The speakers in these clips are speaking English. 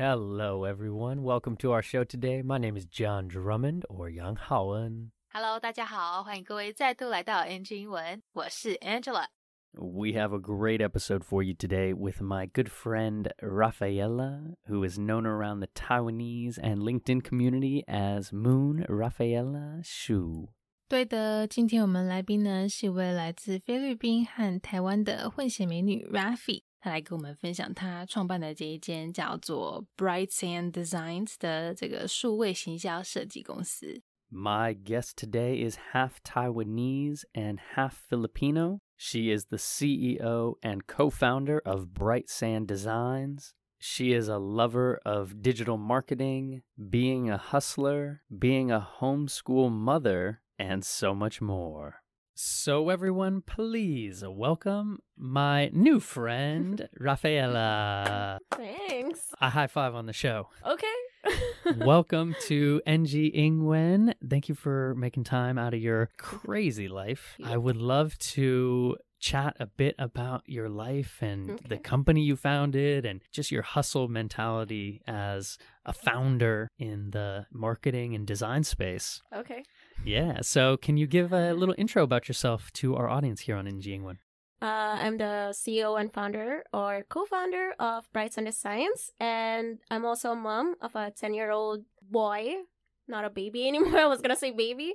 Hello, everyone. Welcome to our show today. My name is John Drummond, or Yang Haoen. Hello，大家好，欢迎各位再度来到 NG 英文，我是 Angela。 We have a great episode for you today with my good friend Rafaela, who is known around the Taiwanese and LinkedIn community as Moon Rafaela Shu. 对的，今天我们来宾呢是一位来自菲律宾和台湾的混血美女 Rafi， 她来跟我们分享她创办的这一间叫做 Bright Sand Designs 的这个数位行销设计公司。 My guest today is half Taiwanese and half Filipino. She is the CEO and co founder of Bright Sand Designs. She is a lover of digital marketing, being a hustler, being a homeschool mother, and so much more. So, everyone, please welcome my new friend, Rafaela. Thanks. A high five on the show. Okay. Welcome to NG Ingwen. Thank you for making time out of your crazy life. I would love to chat a bit about your life and the company you founded and just your hustle mentality as a founder in the marketing and design space. okay. Yeah, so can you give a little intro about yourself to our audience here on NG Ingwen? Uh, I'm the CEO and founder or co-founder of Bright Sand Designs, and I'm also a mom of a 10-year-old boy, not a baby anymore. I was gonna say baby.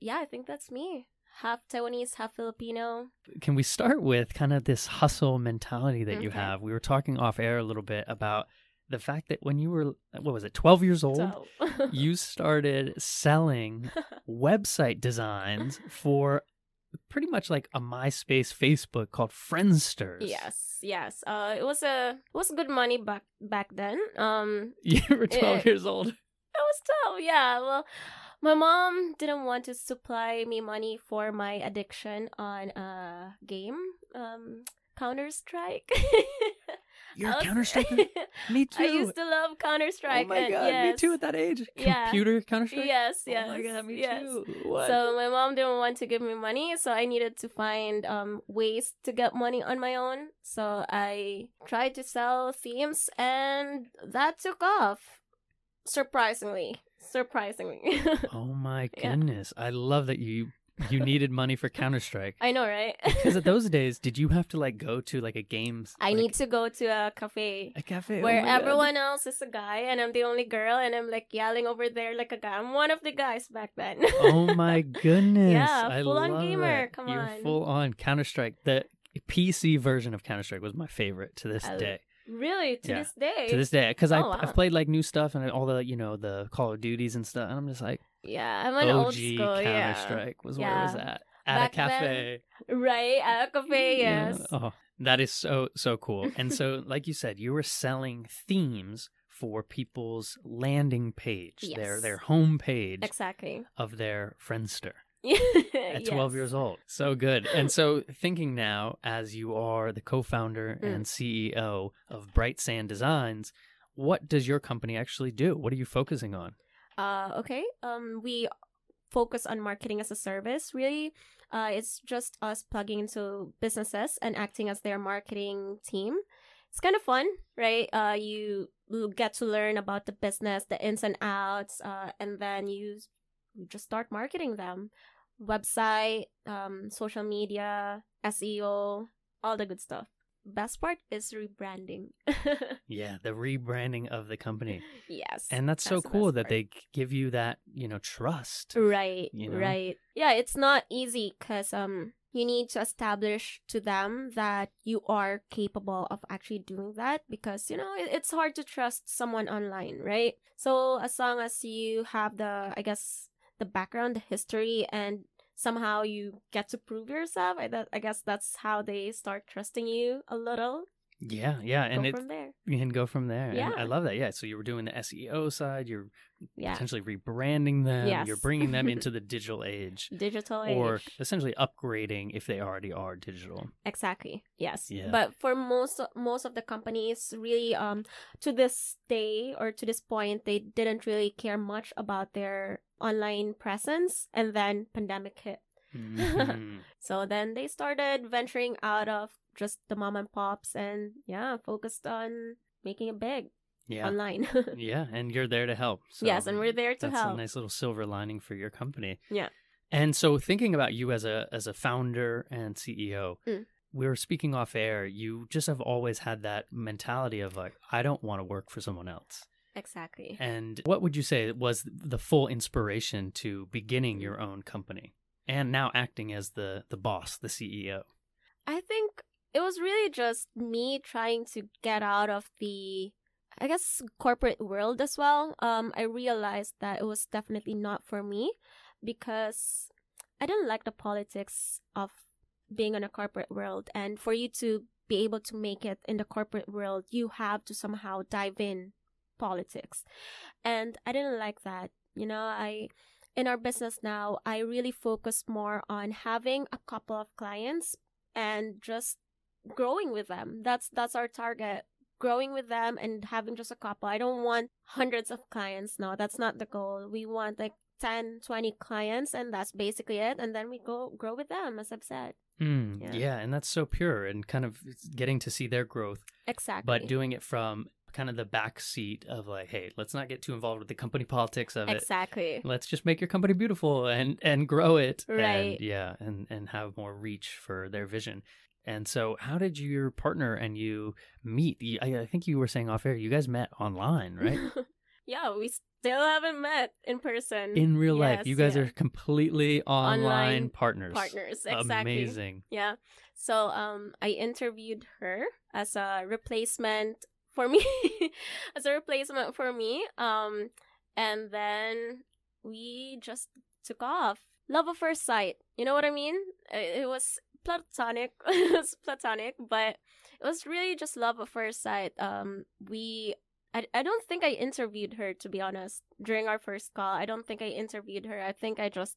Yeah, I think that's me. Half Taiwanese, half Filipino. can we start with kind of this hustle mentality that you have? We were talking off air a little bit about the fact that when you were what was it, 12 years old, So, you started selling website designs for pretty much like a MySpace Facebook called Friendsters. yes, yes. Uh, it was a it was good money back back then. Um, You were 12 Eh. years old. It was tough, yeah. Well, my mom didn't want to supply me money for my addiction on a game, um, Counter Strike. You're a Counter-Striker? Me too. I used to love Counter Strike. Oh my god, me too at that age. Yeah. Computer Counter-Strike? Yes, yes. Oh my god, me yes. too. What? So my mom didn't want to give me money, so I needed to find um ways to get money on my own. So I tried to sell themes, and that took off. Surprisingly, surprisingly. oh my Yeah. goodness. I love that you you needed money for Counter-Strike. I know, right? Because at those days, did you have to like go to like a games? I like, need to go to a cafe a cafe oh where Oh my God. everyone else is a guy and I'm the only girl and I'm like yelling over there like a guy. I'm one of the guys back then. Oh my goodness! Yeah, full-on gamer, it. come You're on. full on Counter Strike. The PC version of Counter Strike was my favorite to this I- day. Really, to Yeah. this day. To this day, because oh, I Oh, wow. I've played like new stuff and all the you know the Call of Duties and stuff, and I'm just like yeah, I'm an OG old school. Counter Yeah. Strike was where it was Yeah. at at Back a then, cafe. Right, at a cafe, Yeah. yes. Oh, that is so so cool. And so, like you said, you were selling themes for people's landing page, their their home page Exactly. of their Friendster. At at 12 years old. So good. And so, thinking now, as you are the co founder Mm. and CEO of Bright Sand Designs, what does your company actually do? What are you focusing on? Uh, okay. Um, we focus on marketing as a service. Really, uh, it's just us plugging into businesses and acting as their marketing team. It's kind of fun, right? Uh, you get to learn about the business, the ins and outs, uh, and then you, you just start marketing them. Website, um, social media, SEO, all the good stuff. Best part is rebranding. Yeah, the rebranding of the company. yes. And that's, so That's the cool that part. they give you that, you know, trust. Right, you know? right. Yeah, it's not easy because um you need to establish to them that you are capable of actually doing that because you know it, it's hard to trust someone online, right? So as long as you have the I guess the background, history, and somehow you get to prove yourself, I, that, I guess that's how they start trusting you a little. Yeah, yeah. And Go it, from there. you can go from there. And Yeah. I love that. Yeah. So you were doing the SEO side, you're Yeah, potentially rebranding them, you're bringing them into the digital age. digital age, Or essentially upgrading if they already are digital. Exactly. Yes. Yeah. But for most most of the companies, really, um, to this day or to this point, they didn't really care much about their online presence, and then pandemic hit. Mhm. So then they started venturing out of just the mom and pops, and yeah, focused on making it big. Yeah. online. yeah, and you're there to help. So yes, and we're there to that's help. a nice little silver lining for your company. Yeah. And so thinking about you as a as a founder and CEO, Mm. we were speaking off air, you just have always had that mentality of like I don't want to work for someone else. Exactly. And what would you say was the full inspiration to beginning your own company and now acting as the the boss, the CEO? I think it was really just me trying to get out of the I guess corporate world as well. Um I realized that it was definitely not for me because I didn't like the politics of being in a corporate world and for you to be able to make it in the corporate world, you have to somehow dive in politics. And I didn't like that. You know, I in our business now, I really focus more on having a couple of clients and just growing with them. That's that's our target. Growing with them and having just a couple. I don't want hundreds of clients. No, that's not the goal. We want like 10, 20 clients and that's basically it. And then we go grow with them, as I've said. Mm, Yeah. yeah. and that's so pure and kind of getting to see their growth, Exactly. but doing it from kind of the back seat of like, hey, let's not get too involved with the company politics of it. Exactly. Let's just make your company beautiful and and grow it. Right. And, yeah, and and have more reach for their vision. And so, how did your partner and you meet? I, I think you were saying off air, you guys met online, right? yeah, we still haven't met in person. In real life, you guys yeah. are completely online, Online partners. partners. Exactly. Amazing. Yeah. So um I interviewed her as a replacement for me as a replacement for me. Um and then we just took off. Love at first sight. You know what I mean? It was platonic. it was platonic, but it was really just love at first sight. Um we I, I don't think I interviewed her to be honest during our first call. I don't think I interviewed her. I think I just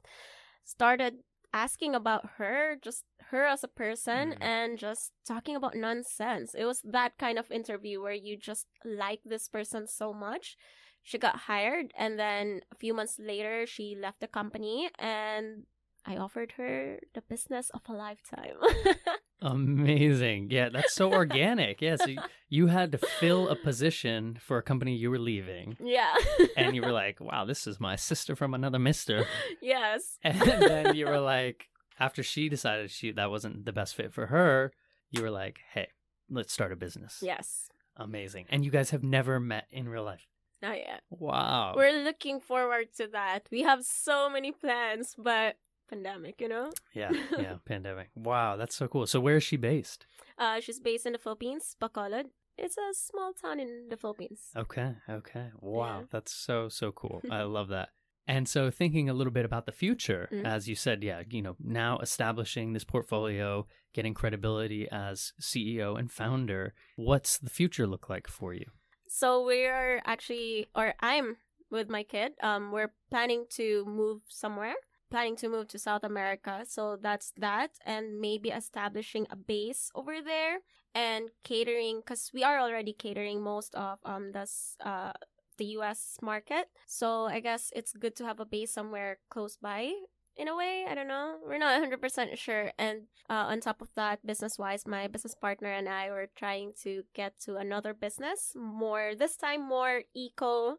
started asking about her, just her as a person, Mm. and just talking about nonsense. It was that kind of interview where you just like this person so much. She got hired, and then a few months later, she left the company, and I offered her the business of a lifetime. Amazing. Yeah, that's so organic. Yeah, so you, you had to fill a position for a company you were leaving. yeah. And you were like, wow, this is my sister from another mister. yes. And then you were like, after she decided she that wasn't the best fit for her, you were like, hey, let's start a business. Yes. Amazing. And you guys have never met in real life. Not yet. Wow. We're looking forward to that. We have so many plans, but pandemic, you know? Yeah, yeah, pandemic. Wow, that's so cool. So where is she based? Uh, she's based in the Philippines, Bacolod. It's a small town in the Philippines. Okay, okay. Wow, Yeah. that's so so cool. I love that. And so thinking a little bit about the future, Mm. as you said, yeah, you know, now establishing this portfolio, getting credibility as CEO and founder, what's the future look like for you? So we're actually, or I'm with my kid. Um, we're planning to move somewhere. Planning to move to South America. So that's that, and maybe establishing a base over there and catering, because we are already catering most of um this uh the U.S. market. So I guess it's good to have a base somewhere close by. In a way, I don't know. We're not 100% sure. And uh, on top of that, business wise, my business partner and I were trying to get to another business, more, this time more eco,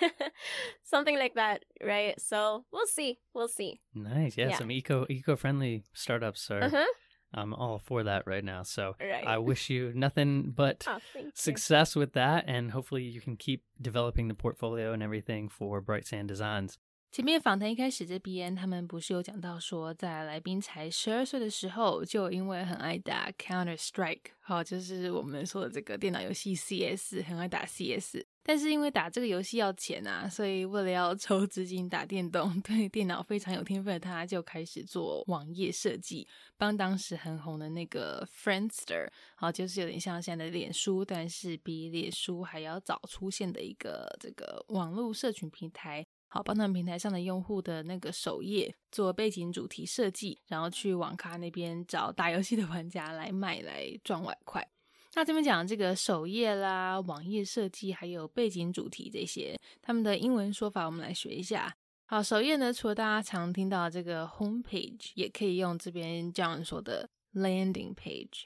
something like that, right? So we'll see. We'll see. Nice, yeah, Yeah. some eco eco friendly startups are. Uh huh. I'm all for that right now. So Right. I wish you nothing but Oh, thank you. success with that, and hopefully you can keep developing the portfolio and everything for Bright Sand Designs.前面访谈一开始这边，他们不是有讲到说，在来宾才十二岁的时候，就因为很爱打 Counter Strike，好，就是我们说的这个电脑游戏 CS，很爱打 CS。 但是因为打这个游戏要钱啊，所以为了要筹资金打电动，对电脑非常有天分的他，就开始做网页设计，帮当时很红的那个 Friendster，好，就是有点像现在的脸书，但是比脸书还要早出现的一个这个网络社群平台。好，帮他们平台上的用户的那个首页做背景主题设计，然后去网咖那边找打游戏的玩家来卖来赚外快。那这边讲这个首页啦、网页设计，还有背景主题这些，他们的英文说法我们来学一下。好，首页呢，除了大家常听到这个 home page，也可以用这边这样说的 landing page。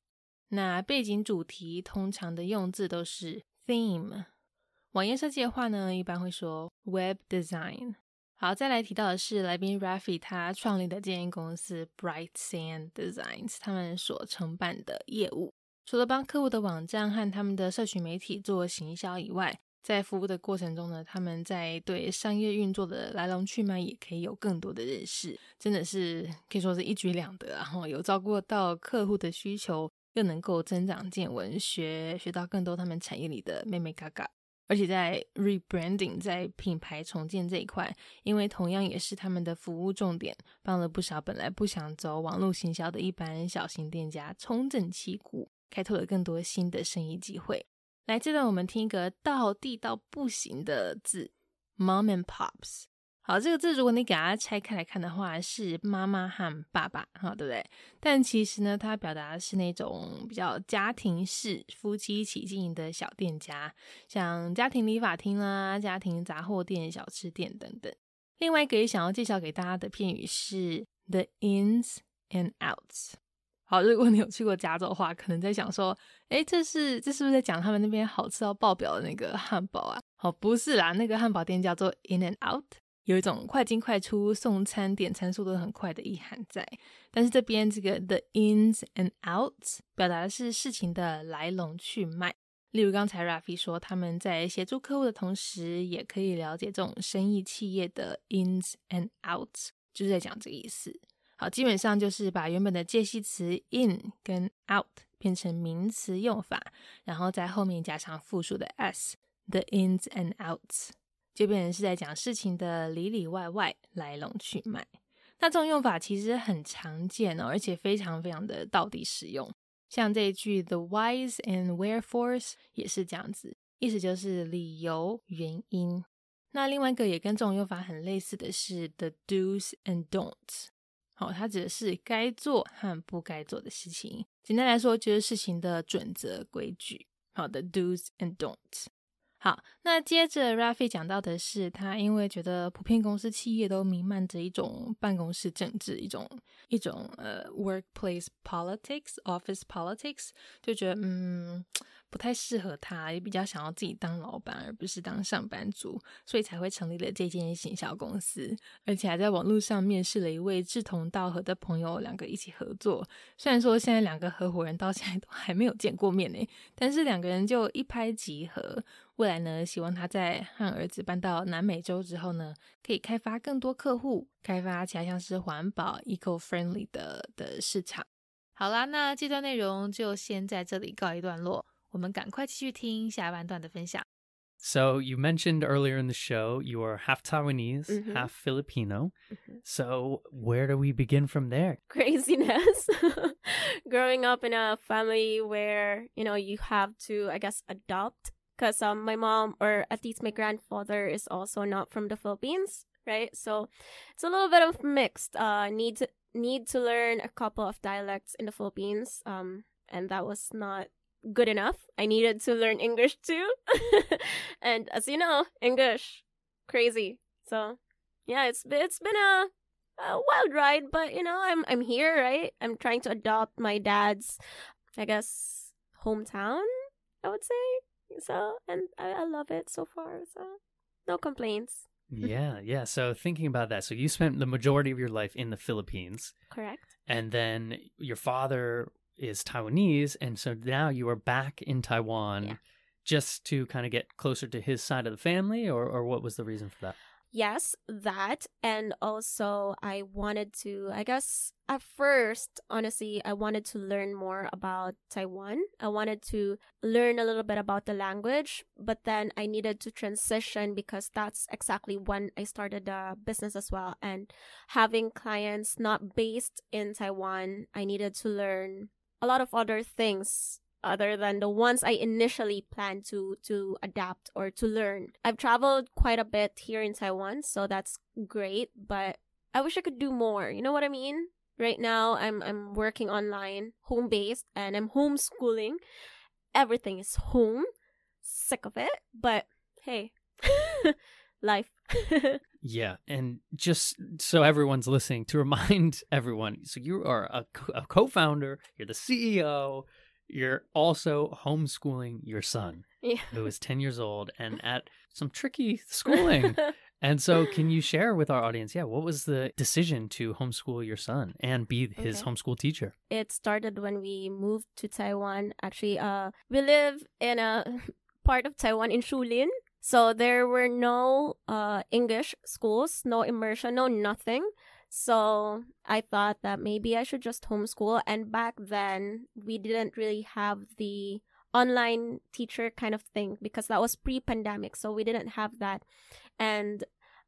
那背景主题通常的用字都是 theme。网页设计的话呢，一般会说 Web Design。好，再来提到的是来宾 Raffi 他创立的这间公司 Bright Sand Designs，他们所承办的业务，除了帮客户的网站和他们的社群媒体做行销以外，在服务的过程中呢，他们在对商业运作的来龙去脉也可以有更多的认识，真的是可以说是一举两得。然后有照顾到客户的需求，又能够增长见闻，学学到更多他们产业里的妹妹嘎嘎。而且在 rebranding 在品牌重建这一块，因为同样也是他们的服务重点，帮了不少本来不想走网络行销的一般小型店家重整旗鼓，开拓了更多新的生意机会。来，这段我们听一个到地到不行的字，mom and pops。好，这个字如果你给它拆开来看的话，是妈妈和爸爸，哈，对不对？但其实呢，它表达的是那种比较家庭式、夫妻一起经营的小店家，像家庭理发厅啦、家庭杂货店、小吃店等等。另外一个也想要介绍给大家的片语是 the ins and outs。好，如果你有去过加州的话，可能在想说，哎，这是这是不是在讲他们那边好吃到爆表的那个汉堡啊？好，不是啦，那个汉堡店叫做 In and Out，有一种快进快出、送餐点餐速度很快的意涵在。但是这边这个 The ins and outs 表达的是事情的来龙去脉。例如刚才 Raffi 说，他们在协助客户的同时，也可以了解这种生意企业的 ins and outs，就是在讲这个意思。好，基本上就是把原本的介系词 in 跟 out 变成名词用法，然后在后面加上复数的 s，the ins and outs，就变成是在讲事情的里里外外、来龙去脉。那这种用法其实很常见哦，而且非常非常的到底实用。像这一句 the whys and wherefores 也是这样子，意思就是理由、原因。那另外一个也跟这种用法很类似的是 the do's and don'ts。好，它指的是该做和不该做的事情。简单来说，就是事情的准则规矩。好的，do's and don'ts。好，那接着 Rafi 讲到的是，他因为觉得普遍公司企业都弥漫着一种办公室政治，一种一种呃 workplace politics，office politics，就觉得嗯。不太适合他，也比较想要自己当老板，而不是当上班族，所以才会成立了这间行销公司，而且还在网络上面试了一位志同道合的朋友，两个一起合作。虽然说现在两个合伙人到现在都还没有见过面呢，但是两个人就一拍即合。未来呢，希望他在和儿子搬到南美洲之后呢，可以开发更多客户，开发其他像是环保、eco-friendly 的的市场。好啦，那这段内容就先在这里告一段落。我们赶快继续听下半段的分享。So you mentioned earlier in the show you are half Taiwanese, Mhm. half Filipino. Mhm. So where do we begin from there? Craziness. Growing up in a family where, you know, you have to, I guess, adopt. because um, my mom, or at least my grandfather, is also not from the Philippines, right? So it's a little bit of mixed. Uh, need to, need to learn a couple of dialects in the Philippines. Um, and that was not good enough. I needed to learn English too. and as you know, English crazy. So, yeah, it's it's been a a wild ride, but you know, I'm I'm here, right? I'm trying to adopt my dad's I guess hometown, I would say. So, and I, I love it so far. So, no complaints. yeah, yeah. So thinking about that, so you spent the majority of your life in the Philippines, Correct. and then your father is Taiwanese, and so now you are back in Taiwan Yeah. just to kind of get closer to his side of the family, or or what was the reason for that? Yes, that. And also, I wanted to, I guess, at first, honestly, I wanted to learn more about Taiwan. I wanted to learn a little bit about the language, but then I needed to transition because that's exactly when I started the business as well. And having clients not based in Taiwan, I needed to learn a lot of other things other than the ones I initially planned to to adapt or to learn. I've traveled quite a bit here in Taiwan, so that's great, but I wish I could do more. You know what I mean? Right now I'm I'm working online, home based, and I'm homeschooling. Everything is home. Sick of it, but hey. Life. Yeah, and just so everyone's listening, to remind everyone, so you are a, a co-founder, you're the CEO, you're also homeschooling your son. Yeah. who is 10 years old and at some tricky schooling. and so, can you share with our audience, yeah, what was the decision to homeschool your son and be his Okay. homeschool teacher? it started when we moved to Taiwan. Actually, uh, we live in a part of Taiwan in Shulin. So there were no uh, English schools, no immersion, no nothing. So I thought that maybe I should just homeschool. And back then, we didn't really have the online teacher kind of thing because that was pre pandemic. So we didn't have that. And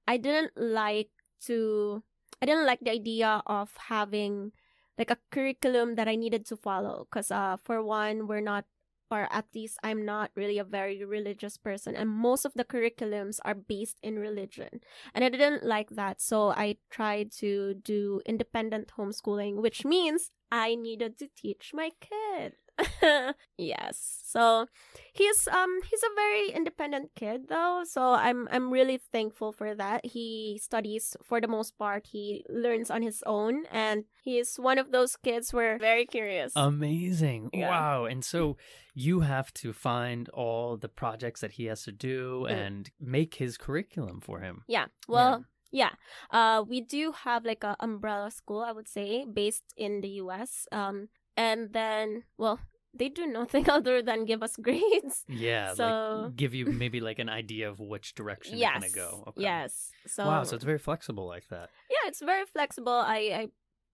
I didn't like to, I didn't like the idea of having like a curriculum that I needed to follow. Because uh, for one, we're not, or at least I'm not really a very religious person, and most of the curriculums are based in religion, and I didn't like that. So I tried to do independent homeschooling, which means I needed to teach my kid. yes. So he's um he's a very independent kid though, so I'm I'm really thankful for that. He studies for the most part, he learns on his own and he's one of those kids where very curious. Amazing. Yeah. Wow. And so you have to find all the projects that he has to do Mm. and make his curriculum for him. yeah. Well, yeah. Uh we do have like a umbrella school, I would say, based in the US. Um and then well, they do nothing other than give us grades. Yeah. So- Like give you maybe like an idea of which direction yes. it's going to go. Okay. Yes. So wow. So it's very flexible like that. yeah, it's very flexible. I I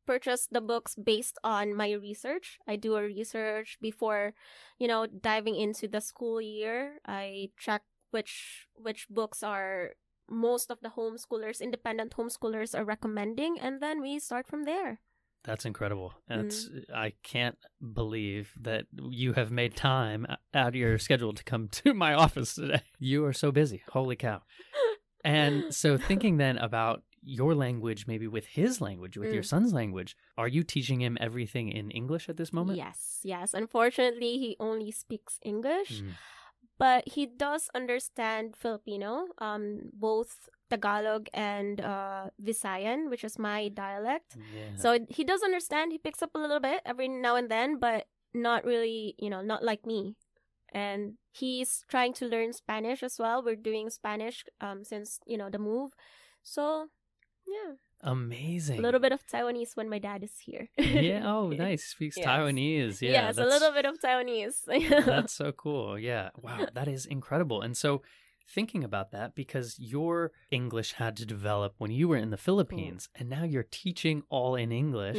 purchased the books based on my research. I do a research before, you know, diving into the school year. I check which which books are most of the homeschoolers, independent homeschoolers are recommending and then we start from there. That's incredible. That's Mm. I can't believe that you have made time out of your schedule to come to my office today. You are so busy. Holy cow. And so thinking then about your language maybe with his language, with your Mm. son's language, are you teaching him everything in English at this moment? Yes, yes. Unfortunately, he only speaks English. Mm. But he does understand Filipino, um, both Tagalog and uh, Visayan, which is my dialect. Yeah. So he does understand. He picks up a little bit every now and then, but not really, you know, not like me. And he's trying to learn Spanish as well. We're doing Spanish um since you know the move, so yeah, Amazing. a little bit of Taiwanese when my dad is here. yeah. Oh, nice. Speaks Yes. Taiwanese. Yeah. yes, a little bit of Taiwanese. That's so cool. Yeah. Wow. That is incredible. And so, thinking about that, because your English had to develop when you were in the mm-hmm. Philippines, and now you're teaching all in English.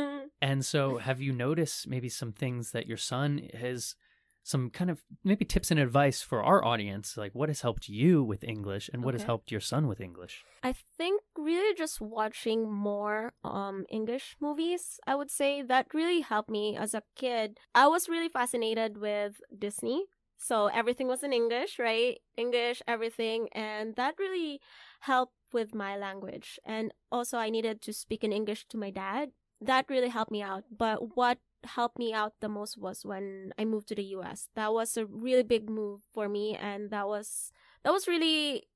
and so, have you noticed maybe some things that your son has, some kind of maybe tips and advice for our audience? Like, what has helped you with English, and what has helped your son with English? I think really just watching more um English movies, I would say that really helped me as a kid. I was really fascinated with Disney. So everything was in English, right? English, everything, and that really helped with my language. And also I needed to speak in English to my dad. That really helped me out. But what helped me out the most was when I moved to the US. That was a really big move for me and that was that was really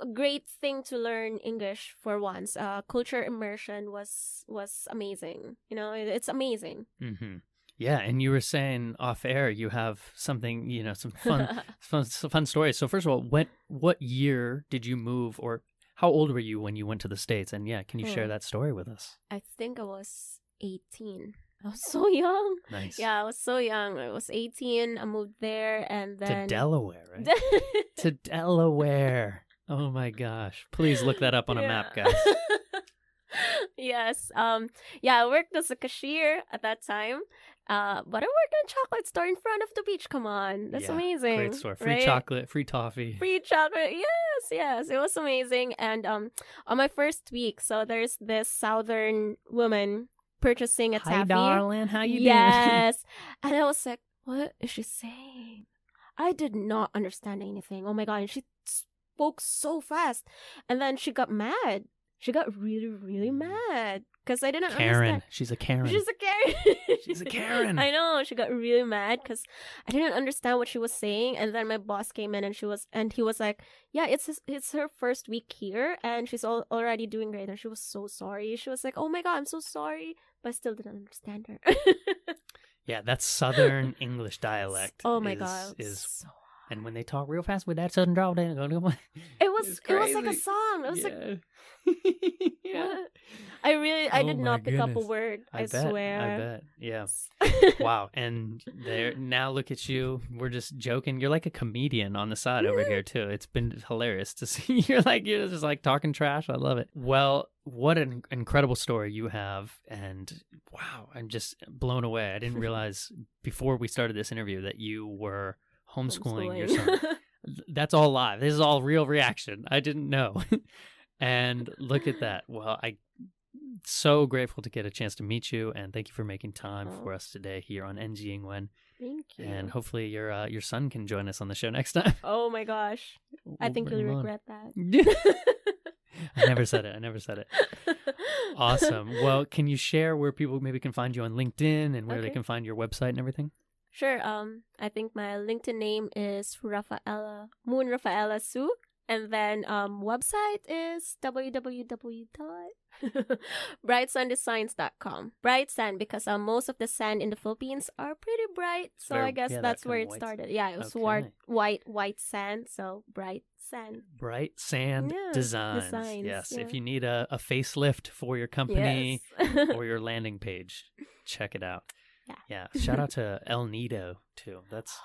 a great thing to learn English for once. Uh, culture immersion was was amazing. You know, it, it's amazing. hmm Yeah, and you were saying off air you have something, you know, some fun, fun, fun stories. So first of all, what what year did you move, or how old were you when you went to the states? And yeah, can you share Hmm. that story with us? I think I was eighteen. I was so young. Nice. Yeah, I was so young. I was eighteen. I moved there, and then. To Delaware, right? to Delaware. Oh my gosh! Please look that up on a map, guys. yes. Um. Yeah, I worked as a cashier at that time. Uh, but I worked in a chocolate store in front of the beach. Come on, that's Yeah, amazing. Great store. Free right? chocolate, free toffee. free chocolate. Yes, yes, it was amazing. And um, on my first week, so there's this southern woman purchasing a Hi, taffy. darling. How you doing? yes, and I was like, "What is she saying?" I did not understand anything. Oh my god! And she spoke so fast, and then she got mad. She got really, really mm. mad because I didn't. Karen. understand. She's a Karen. She's a Karen. She's a Karen. I know. She got really mad because I didn't understand what she was saying, and then my boss came in and she was and he was like, "Yeah, it's his, it's her first week here, and she's all, already doing great." And she was so sorry. She was like, "Oh my god, I'm so sorry," but I still didn't understand her. Yeah, that's Southern English dialect. Oh my is, god. Is so- and when they talk real fast with that Southern drawl, they go, it was it was like a song. It was like yeah. yeah. I really I Oh did not pick up a goodness. word. I, bet. swear. I bet. Yeah. wow. And there now look at you. We're just joking. You're like a comedian on the side over here too. It's been hilarious to see. You're like you're just like talking trash. I love it. Well, what an incredible story you have and wow, I'm just blown away. I didn't realize before we started this interview that you were homeschooling, your son. That's all live. This is all real reaction. I didn't know. and look at that. Well, I so grateful to get a chance to meet you and thank you for making time Oh. for us today here on NG Ingwen. Thank you. And hopefully your uh, your son can join us on the show next time. oh my gosh. I We'll think you'll on. regret that. I never said it. I never said it. Awesome. Well, can you share where people maybe can find you on LinkedIn and where they can find your website and everything? Sure. Um, I think my LinkedIn name is Rafaela Moon Rafaela Su, and then um website is www.brightsanddesigns.com. Bright sand because um most of the sand in the Philippines are pretty bright, so Very- I guess yeah, that's kinda where it started. Yeah, it was Okay. white white white sand, so bright sand. Bright Sand Yeah, Designs. designs, Yes. yeah. If you need a, a facelift for your company Yes. or your landing page, check it out. Yeah. Yeah. Shout out to El Nido too. That's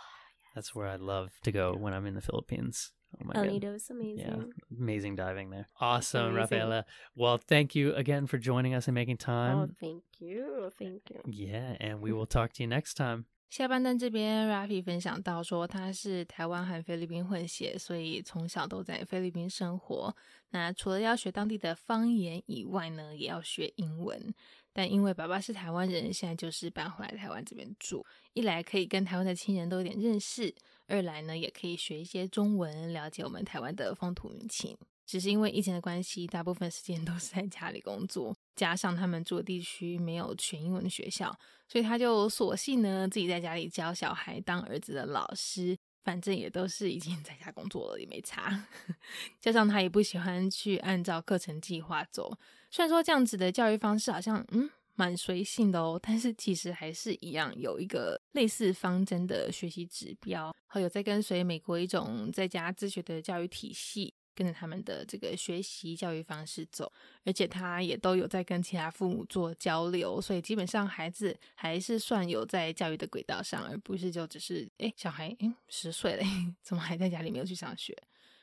that's where I love to go when I'm in the Philippines. Oh my El god. Nido is amazing. Yeah, amazing diving there. Awesome, amazing. Rafaela. Well, thank you again for joining us and making Oh, time. thank you, thank you. Yeah, and we will talk to you next time. 下半段这边，Rafi 分享到说他是台湾和菲律宾混血，所以从小都在菲律宾生活。那除了要学当地的方言以外呢，也要学英文。 但因为爸爸是台湾人，现在就是搬回来台湾这边住，一来可以跟台湾的亲人都有点认识，二来呢也可以学一些中文，了解我们台湾的风土民情。只是因为疫情的关系，大部分时间都是在家里工作，加上他们住的地区没有全英文的学校，所以他就索性呢自己在家里教小孩，当儿子的老师。反正也都是已经在家工作了，也没差。加上他也不喜欢去按照课程计划走，虽然说这样子的教育方式好像嗯蛮随性的哦，但是其实还是一样有一个类似方针的学习指标，还有在跟随美国一种在家自学的教育体系，跟着他们的这个学习教育方式走。而且他也都有在跟其他父母做交流，所以基本上孩子还是算有在教育的轨道上，而不是就只是诶小孩诶十岁了，怎么还在家里没有去上学？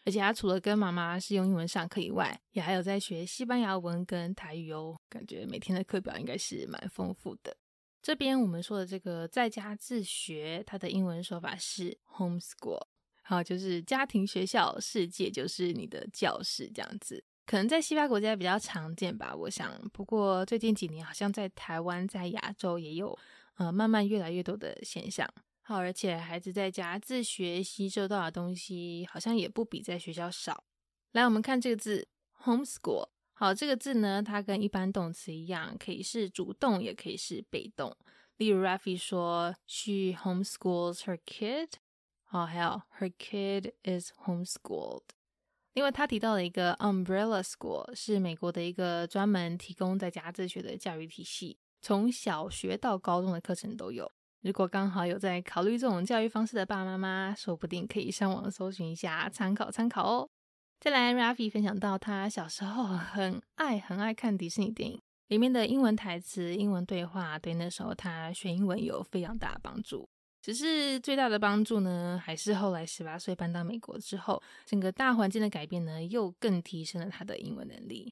而且他除了跟妈妈是用英文上课以外，也还有在学西班牙文跟台语哦，感觉每天的课表应该是蛮丰富的。这边我们说的这个在家自学，它的英文说法是 homeschool，好，就是家庭学校，世界就是你的教室这样子。可能在西方国家比较常见吧，我想。不过最近几年，好像在台湾、在亚洲也有，呃，慢慢越来越多的现象。好，而且孩子在家自学吸收到的东西，好像也不比在学校少。来，我们看这个字 homeschool。好，这个字呢，它跟一般动词一样，可以是主动，也可以是被动。例如 Rafi 说，She homeschools her kid。好，还有 Her kid is homeschooled。另外，他提到了一个 Umbrella School，是美国的一个专门提供在家自学的教育体系，从小学到高中的课程都有。如果刚好有在考虑这种教育方式的爸爸妈妈，说不定可以上网搜寻一下，参考参考哦。再来，Rafi 分享到他小时候很爱很爱看迪士尼电影，里面的英文台词、英文对话，对那时候他学英文有非常大的帮助。只是最大的帮助呢，还是后来十八岁搬到美国之后，整个大环境的改变呢，又更提升了他的英文能力。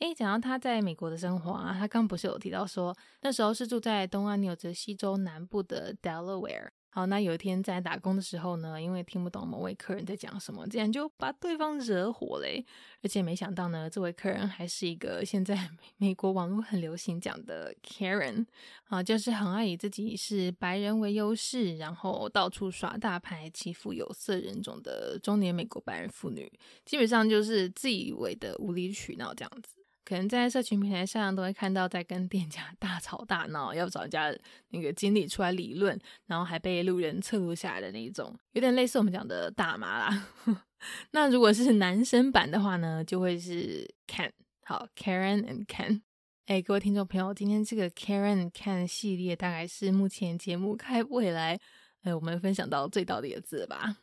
诶，讲到他在美国的生活啊，他刚不是有提到说，那时候是住在东岸纽泽西州南部的 Delaware。好，那有一天在打工的时候呢，因为听不懂某位客人在讲什么，竟然就把对方惹火嘞。而且没想到呢，这位客人还是一个现在美国网络很流行讲的 Karen，啊，就是很爱以自己是白人为优势，然后到处耍大牌，欺负有色人种的中年美国白人妇女，基本上就是自以为的无理取闹这样子。可能在社群平台上都会看到，在跟店家 大吵大闹，要找人家那个经理出来理论，然后还被路人侧录下来的那一种，有点类似我们讲的大麻啦。那如果是男生版的话呢，就会是 Ken，好，Karen and Ken。哎，各位听众朋友，今天这个 Karen Ken 系列大概是目前节目开播以来，呃，我们分享到最到底的字吧。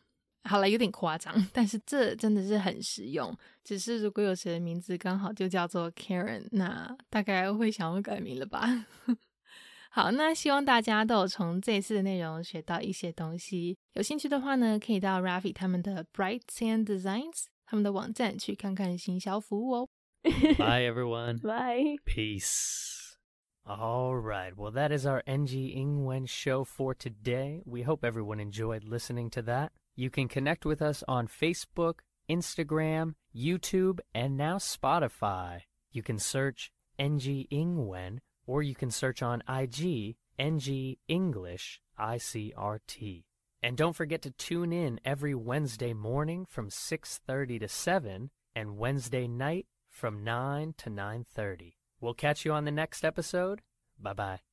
好了，有点夸张，但是这真的是很实用。只是如果有谁的名字刚好就叫做 Karen，那大概会想要改名了吧。好，那希望大家都有从这次的内容学到一些东西。有兴趣的话呢，可以到 Rafi 他们的 Bright Sand Designs 他们的网站去看看行销服务哦。Bye, everyone. Bye. Peace. All right. Well, that is our NG Ingwen show for today. We hope everyone enjoyed listening to that. You can connect with us on Facebook, Instagram, YouTube, and now Spotify. You can search NG Ingwen or you can search on IG NG English ICRT. And don't forget to tune in every Wednesday morning from 6:30 to 7 and Wednesday night from 9 to 9:30. We'll catch you on the next episode. Bye bye.